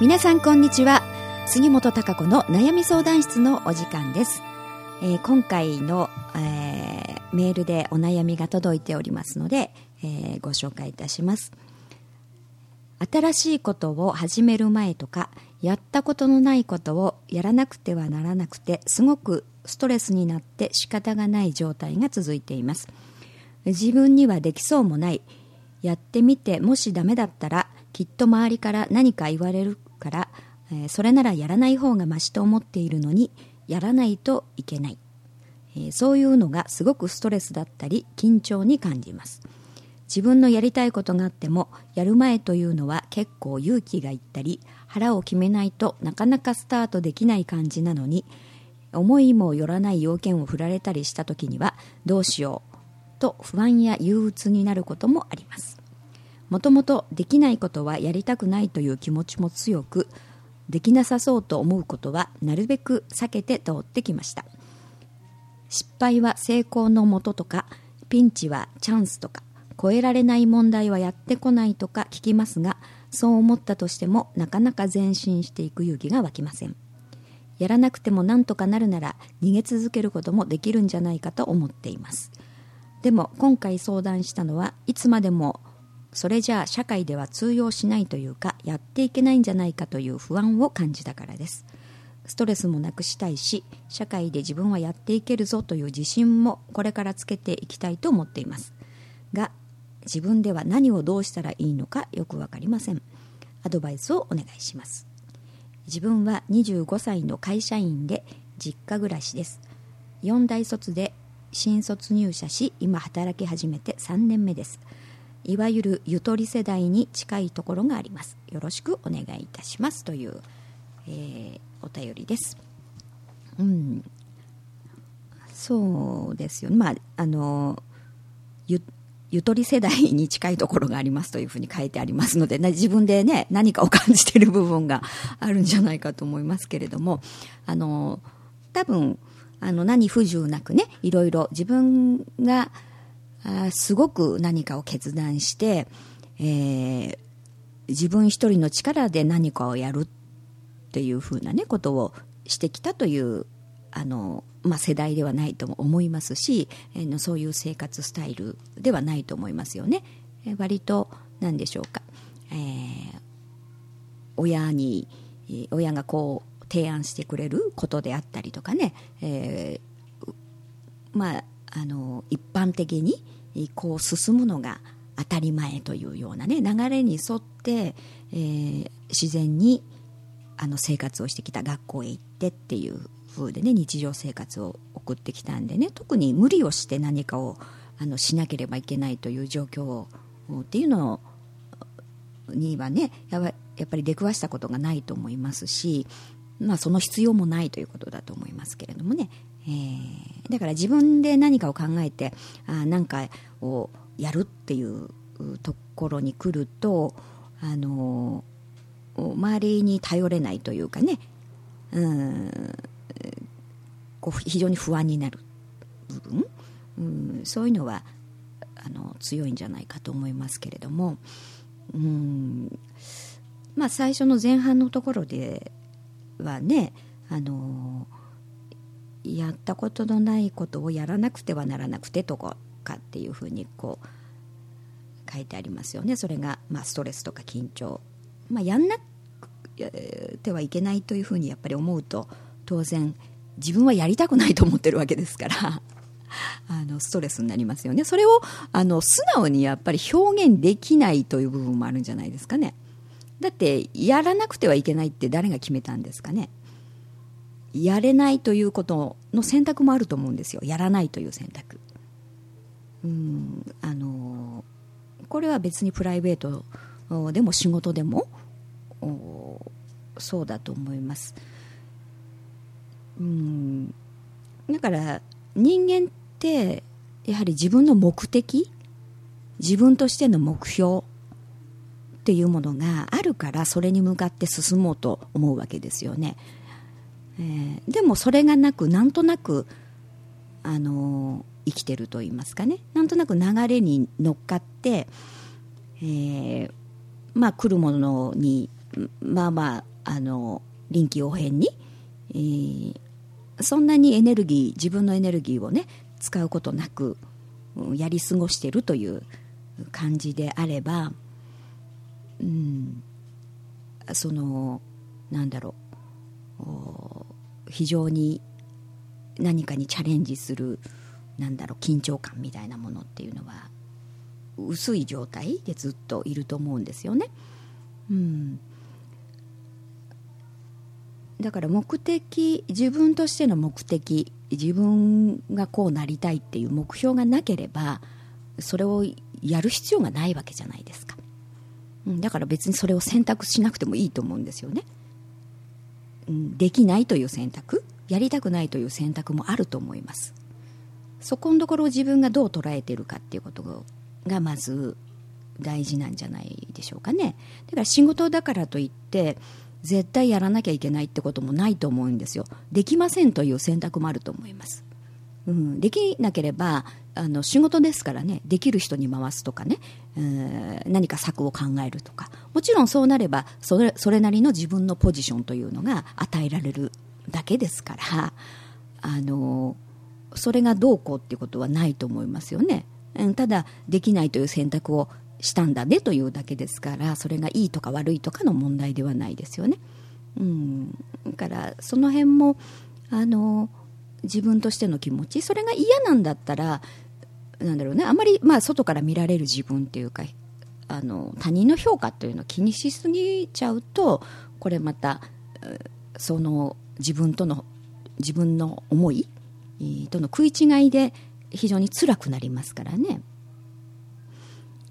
皆さんこんにちは。杉本孝子の悩み相談室のお時間です、えー今回の、えーメールでお悩みが届いておりますので、えーご紹介いたします。新しいことを始める前とかやったことのないことをやらなくてはならなくてすごくストレスになって仕方がない状態が続いています。自分にはできそうもない。やってみてもしダメだったらきっと周りから何か言われるから、えーそれならやらない方がましと思っているのにやらないといけない、えーそういうのがすごくストレスだったり緊張に感じます。自分のやりたいことがあってもやる前というのは結構勇気がいったり腹を決めないとなかなかスタートできない感じなのに思いもよらない要件を振られたりした時にはどうしようと不安や憂鬱になることもあります。もともとできないことはやりたくないという気持ちも強くできなさそうと思うことはなるべく避けて通ってきました。失敗は成功のもととかピンチはチャンスとか超えられない問題はやってこないとか聞きますがそう思ったとしてもなかなか前進していく勇気が湧きません。やらなくてもなんとかなるなら逃げ続けることもできるんじゃないかと思っています。でも今回相談したのはいつまでもそれじゃあ社会では通用しないというかやっていけないんじゃないかという不安を感じたからです。ストレスもなくしたいし社会で自分はやっていけるぞという自信もこれからつけていきたいと思っています。が自分では何をどうしたらいいのかよく分かりません。アドバイスをお願いします。自分は25歳の会社員で実家暮らしです。4大卒で新卒入社し今働き始めて3年目です。いわゆるゆとり世代に近いところがあります。よろしくお願いいたします。という、えーお便りです。うん。そうですよね。まああのゆゆとり世代に近いところがありますというふうに書いてありますので、な自分でね、何かを感じている部分があるんじゃないかと思いますけれども、あの、多分、あの、何不自由なくね、いろいろ自分が、あすごく何かを決断して、えー自分一人の力で何かをやるっていうふうなね、ことをしてきたというあの、まあ、世代ではないとも思いますし、えーのそういう生活スタイルではないと思いますよね。えー割と何でしょうか、えー親に親がこう提案してくれることであったりとかね、えーまああの一般的にこう進むのが当たり前というようなね流れに沿って、えー自然にあの生活をしてきた学校へ行ってっていう風でね日常生活を送ってきたんでね特に無理をして何かをあのしなければいけないという状況をっていうのにはねやばやっぱり出くわしたことがないと思いますし、まあ、その必要もないということだと思いますけれどもね、えーだから自分で何かを考えてあ何かをやるっていうところに来るとあの周りに頼れないというかね。うん。こう非常に不安になる部分、うん、そういうのはあの強いんじゃないかと思いますけれども、うん。まあ、最初の前半のところではねあのやったことのないことをやらなくてはならなくてとかっていうふうにこう書いてありますよね。それが、まあ、ストレスとか緊張、まあ、やんなくてはいけないというふうにやっぱり思うと当然自分はやりたくないと思ってるわけですから あのストレスになりますよね。それをあの素直にやっぱり表現できないという部分もあるんじゃないですかね。だってやらなくてはいけないって誰が決めたんですかね。やれないということの選択もあると思うんですよ。やらないという選択。うんあのこれは別にプライベートでも仕事でもそうだと思います。うんだから人間ってやはり自分の目的自分としての目標っていうものがあるからそれに向かって進もうと思うわけですよね、えーでもそれがなくなんとなくあの生きてると言いますかね。なんとなく流れに乗っかって、えーまあ、来るものにまあまああの臨機応変に、えー、そんなにエネルギー自分のエネルギーをね使うことなくやり過ごしてるという感じであれば、うん、そのなんだろう非常に何かにチャレンジするなんだろう緊張感みたいなものっていうのは薄い状態でずっといると思うんですよね。うん、だから目的自分としての目的自分がこうなりたいっていう目標がなければそれをやる必要がないわけじゃないですか、うん、だから別にそれを選択しなくてもいいと思うんですよね、できないという選択やりたくないという選択もあると思います。そこのところを自分がどう捉えてるかっていうことがまず大事なんじゃないでしょうかね。だから仕事だからといって絶対やらなきゃいけないってこともないと思うんですよ。できませんという選択もあると思います、うん、できなければあの仕事ですからね。できる人に回すとかね、えー、何か策を考えるとか。もちろんそうなればそれそれなりの自分のポジションというのが与えられるだけですからあのそれがどうこうっていうことはないと思いますよね、ただできないという選択をしたんだねというだけですからそれがいいとか悪いとかの問題ではないですよね。うん、だからその辺もあの自分としての気持ちそれが嫌なんだったらなんだろうねあまり、まあ、外から見られる自分っていうかあの他人の評価というのを気にしすぎちゃうとこれまたその自分との自分の思いとの食い違いで非常に辛くなりますからね。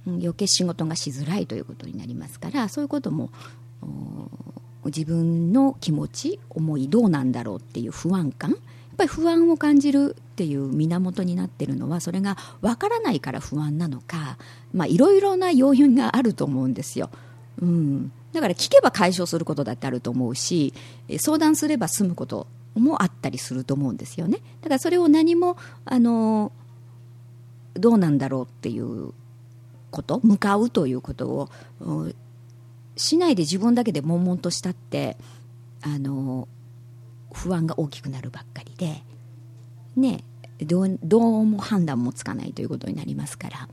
余計仕事がしづらいということになりますからそういうことも自分の気持ち思いどうなんだろうっていう不安感ぱり不安を感じるっていう源になってるのはそれがわからないから不安なのかいろいろな要因があると思うんですよ。うん、だから聞けば解消することだってあると思うし相談すれば済むこともあったりすると思うんですよねだからそれを何もあのどうなんだろうっていうこと向かうということをしないで自分だけで悶々としたってあの不安が大きくなるばっかりでねどうどうも判断もつかないということになりますから、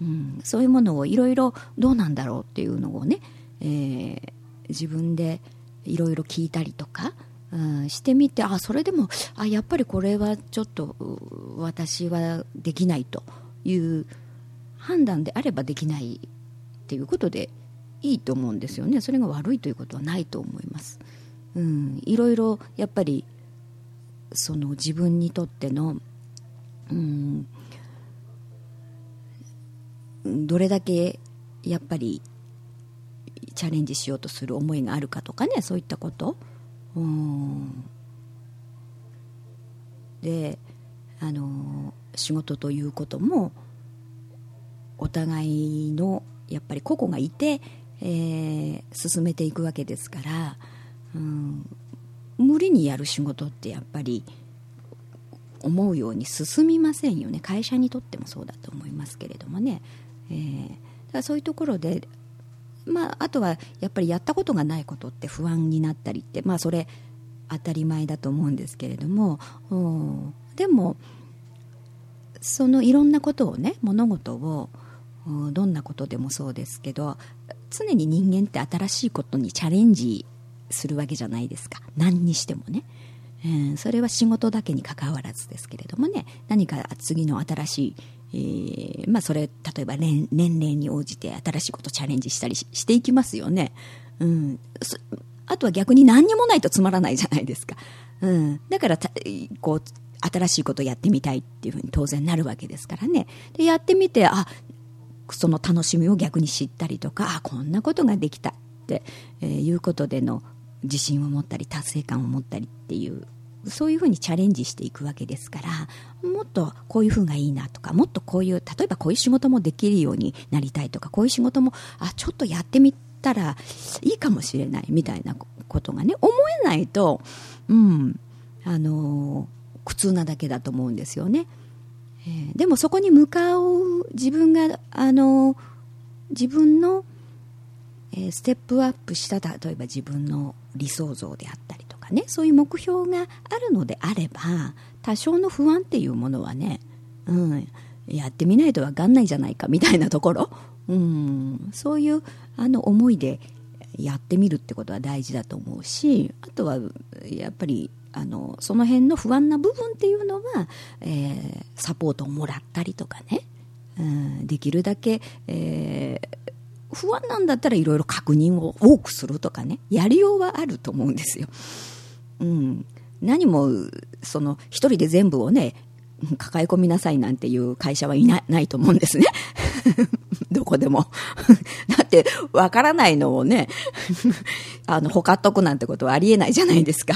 うん、そういうものをいろいろどうなんだろうっていうのをね、えー、自分でいろいろ聞いたりとか、うん、してみてあそれでもあやっぱりこれはちょっと私はできないという判断であればできないっていうことでいいと思うんですよね。それが悪いということはないと思います、うん、いろいろやっぱりその自分にとっての、うん、どれだけやっぱりチャレンジしようとする思いがあるかとかねそういったこと、うん、であの仕事ということもお互いのやっぱり個々がいて、えー、進めていくわけですから、うん、無理にやる仕事ってやっぱり思うように進みませんよね。会社にとってもそうだと思いますけれどもね、えー、だからそういうところで、まあ、あとはやっぱりやったことがないことって不安になったりって、まあ、それ当たり前だと思うんですけれどもでもそのいろんなことをね物事をどんなことでもそうですけど常に人間って新しいことにチャレンジするわけじゃないですか。何にしてもね、えー、それは仕事だけにかかわらずですけれどもね。何か次の新しいえー、まあ、それ例えば年齢に応じて新しいことチャレンジしたりしていきますよね、うん、あとは逆に何にもないとつまらないじゃないですか、うん、だからこう新しいことやってみたいっていうふうに当然なるわけですからね。でやってみてあその楽しみを逆に知ったりとかあこんなことができたって、え、いうことでの自信を持ったり達成感を持ったりっていうそういうふうにチャレンジしていくわけですからもっとこういうふうがいいなとかもっとこういう例えばこういう仕事もできるようになりたいとかこういう仕事もあちょっとやってみたらいいかもしれないみたいなことがね思えないと、うんあの苦痛なだけだと思うんですよね。えー、でもそこに向かう自分があの自分のえー、ステップアップした例えば自分の理想像であったりとかねそういう目標があるのであれば多少の不安っていうものはね、うん、やってみないと分かんないじゃないかみたいなところ、うん、そういうあの思いでやってみるってことは大事だと思うしあとはやっぱりあのその辺の不安な部分っていうのは、えー、サポートをもらったりとかね、うん、できるだけ、えー、不安なんだったらいろいろ確認を多くするとかねやりようはあると思うんですよ。うん、何もその一人で全部をね抱え込みなさいなんていう会社はいなないと思うんですね。どこでも。だって、わからないのをね、あの、ほかっとくなんてことはありえないじゃないですか。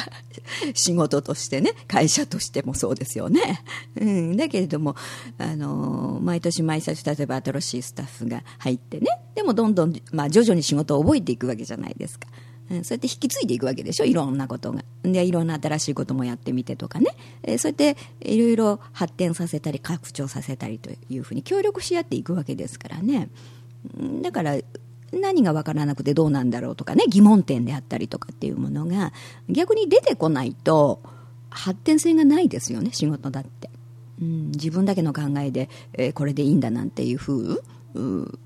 仕事としてね、会社としてもそうですよね。うん。だけれども、あの、毎年毎年、例えば新しいスタッフが入ってね、でもどんどん、まあ、徐々に仕事を覚えていくわけじゃないですか。うん、そうやって引き継いでいくわけでしょ？いろんなことが。で、いろんな新しいこともやってみてとかね。えー、そうやっていろいろ発展させたり拡張させたりというふうに協力し合っていくわけですからね。だから、何が分からなくてどうなんだろうとかね、疑問点であったりとかっていうものが逆に出てこないと発展性がないですよね、仕事だって。うん、自分だけの考えで、えー、これでいいんだなんていうふう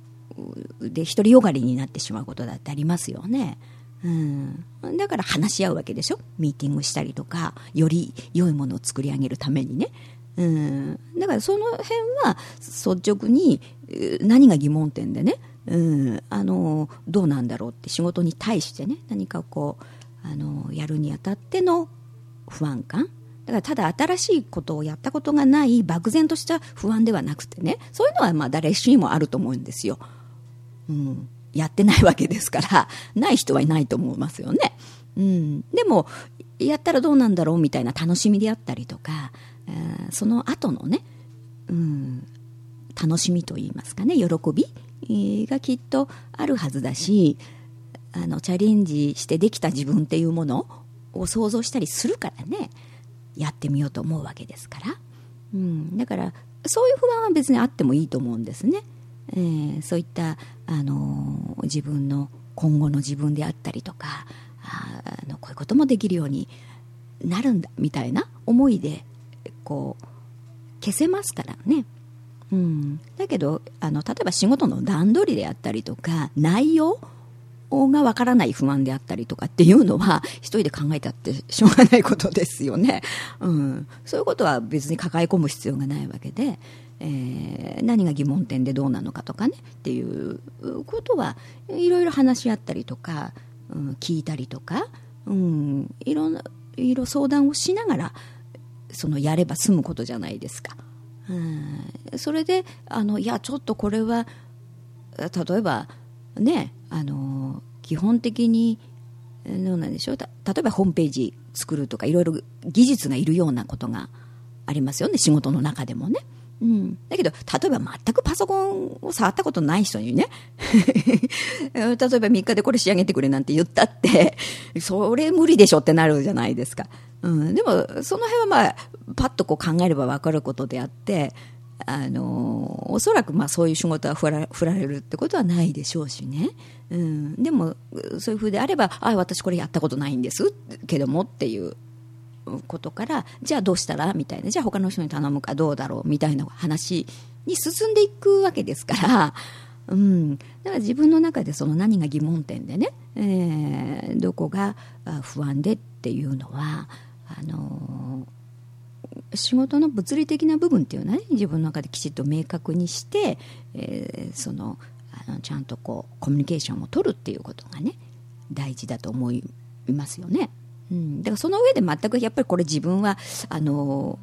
で独りよがりになってしまうことだってありますよね。うん、だから話し合うわけでしょ？ミーティングしたりとかより良いものを作り上げるためにね、うん、だからその辺は率直に何が疑問点でね、うん、あのどうなんだろうって仕事に対してね何かこうあのやるにあたっての不安感。だからただ新しいことをやったことがない漠然とした不安ではなくてねそういうのはまあ誰しにもあると思うんですよ。うん。やってないわけですから、ない人はいないと思いますよね。うん。でも、やったらどうなんだろうみたいな楽しみであったりとか、えー、その後のね、うん、楽しみといいますかね、喜びがきっとあるはずだし、あの、チャレンジしてできた自分っていうものを想像したりするからね、やってみようと思うわけですから。うん。だから、そういう不安は別にあってもいいと思うんですね。えー、そういった、あの、自分の今後の自分であったりとかあのこういうこともできるようになるんだみたいな思いでこう消せますからね。うん、だけどあの例えば仕事の段取りであったりとか内容がわからない不安であったりとかっていうのは一人で考えたってしょうがないことですよね、うん、そういうことは別に抱え込む必要がないわけで、えー、何が疑問点でどうなのかとかねっていうことはいろいろ話し合ったりとか、うん、聞いたりとか、うん、いろいろいろ相談をしながらそのやれば済むことじゃないですか。うん、それであのいやちょっとこれは例えばねあの基本的にどうなんでしょう例えばホームページ作るとかいろいろ技術がいるようなことがありますよね仕事の中でもね。うん、だけど、例えば全くパソコンを触ったことない人にね、例えば3日でこれ仕上げてくれなんて言ったって、それ無理でしょってなるじゃないですか。うん、でも、その辺はまあ、パッとこう考えれば分かることであって、あのおそらくまあそういう仕事は振ら振られるってことはないでしょうしね、うん、でもそういうふうであればあ私これやったことないんですけどもっていうことからじゃあどうしたらみたいなじゃあ他の人に頼むかどうだろうみたいな話に進んでいくわけですから、うん、だから自分の中でその何が疑問点でね、えー、どこが不安でっていうのはあのー、仕事の物理的な部分っていうのはね自分の中できちっと明確にして、えー、そのあのちゃんとこうコミュニケーションを取るっていうことがね大事だと思いますよね。うん、だからその上で全くやっぱりこれ自分はあの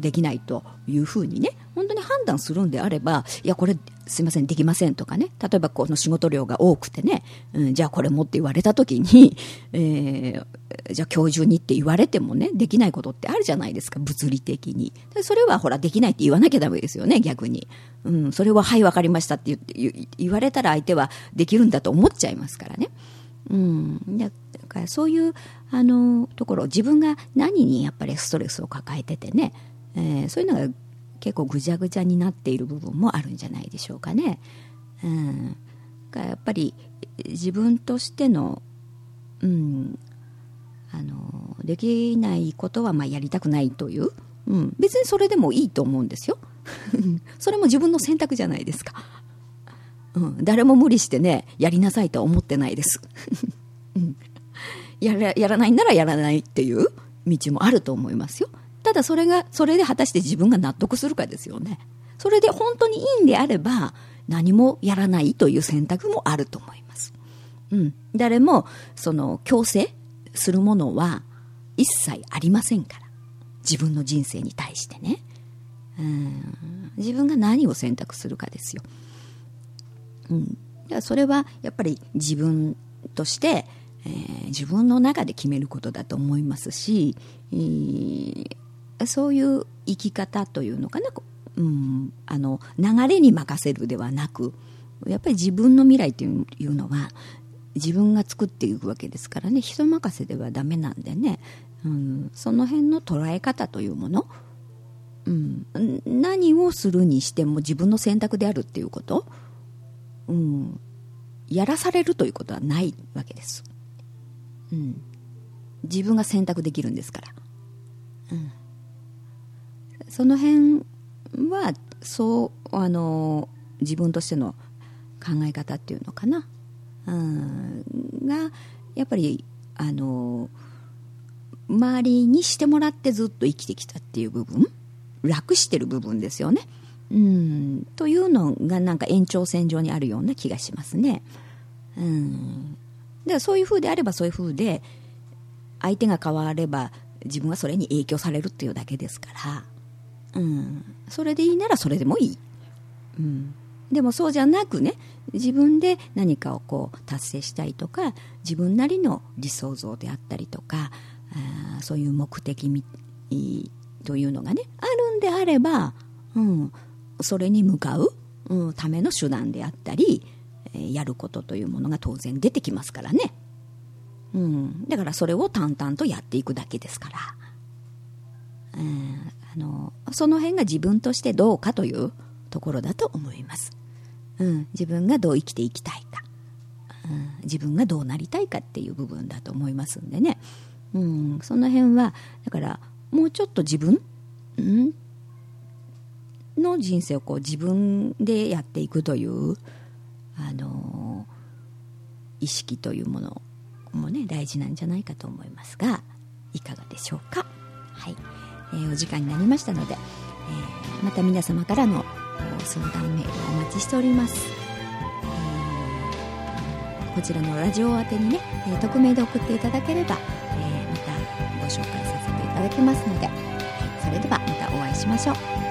できないというふうにね本当に判断するんであればいやこれすいませんできませんとかね。例えばこの仕事量が多くてね、うん、じゃあこれもって言われた時に、えー、じゃあ今日中にって言われてもねできないことってあるじゃないですか物理的に。それはほらできないって言わなきゃダメですよね逆に、うん、それははい分かりましたって言って言われたら相手はできるんだと思っちゃいますからね。うん、だからそういうあのところ自分が何にやっぱりストレスを抱えててね、えー、そういうのが結構ぐちゃぐちゃになっている部分もあるんじゃないでしょうかね。うん、やっぱり自分としての、うん、あのできないことはまあやりたくないという、うん、別にそれでもいいと思うんですよ。それも自分の選択じゃないですか、うん、誰も無理してねやりなさいとは思ってないです、うん、やらやらないならやらないっていう道もあると思いますよ。ただそれがそれで果たして自分が納得するかですよね。それで本当にいいんであれば何もやらないという選択もあると思います、うん、誰もその強制するものは一切ありませんから。自分の人生に対してね。うん。自分が何を選択するかですよ、うん、だからそれはやっぱり自分として、えー、自分の中で決めることだと思いますし、えー、そういう生き方というのかな、うん、あの流れに任せるではなくやっぱり自分の未来というのは自分が作っていくわけですからね人任せではダメなんでね、うん、その辺の捉え方というもの、うん、何をするにしても自分の選択であるっていうこと、うん、やらされるということはないわけです、うん、自分が選択できるんですから、うん、その辺はそうあの自分としての考え方っていうのかな。うん、がやっぱりあの周りにしてもらってずっと生きてきたっていう部分。楽してる部分ですよね。うん、というのがなんか延長線上にあるような気がしますね。うん、だからそういうふうであればそういうふうで相手が変われば自分はそれに影響されるっていうだけですから、うん、それでいいならそれでもいい。うん。でもそうじゃなくね自分で何かをこう達成したいとか自分なりの理想像であったりとかあそういう目的というのがねあるんであれば、うん、それに向かう、うん、ための手段であったり、えー、やることというものが当然出てきますからね、うん、だからそれを淡々とやっていくだけですから、うん、あのその辺が自分としてどうかというところだと思います。うん、自分がどう生きていきたいか、うん、自分がどうなりたいかっていう部分だと思いますんでね、うん、その辺はだからもうちょっと自分、うん、の人生をこう自分でやっていくという、あの、意識というものもね大事なんじゃないかと思いますがいかがでしょうか？はい、えー、お時間になりましたので、えー、また皆様からの相談メールお待ちしております、え、こちらのラジオ宛てにね、えー、匿名で送っていただければ、え、またご紹介させていただきますので、はい、それではまたお会いしましょう。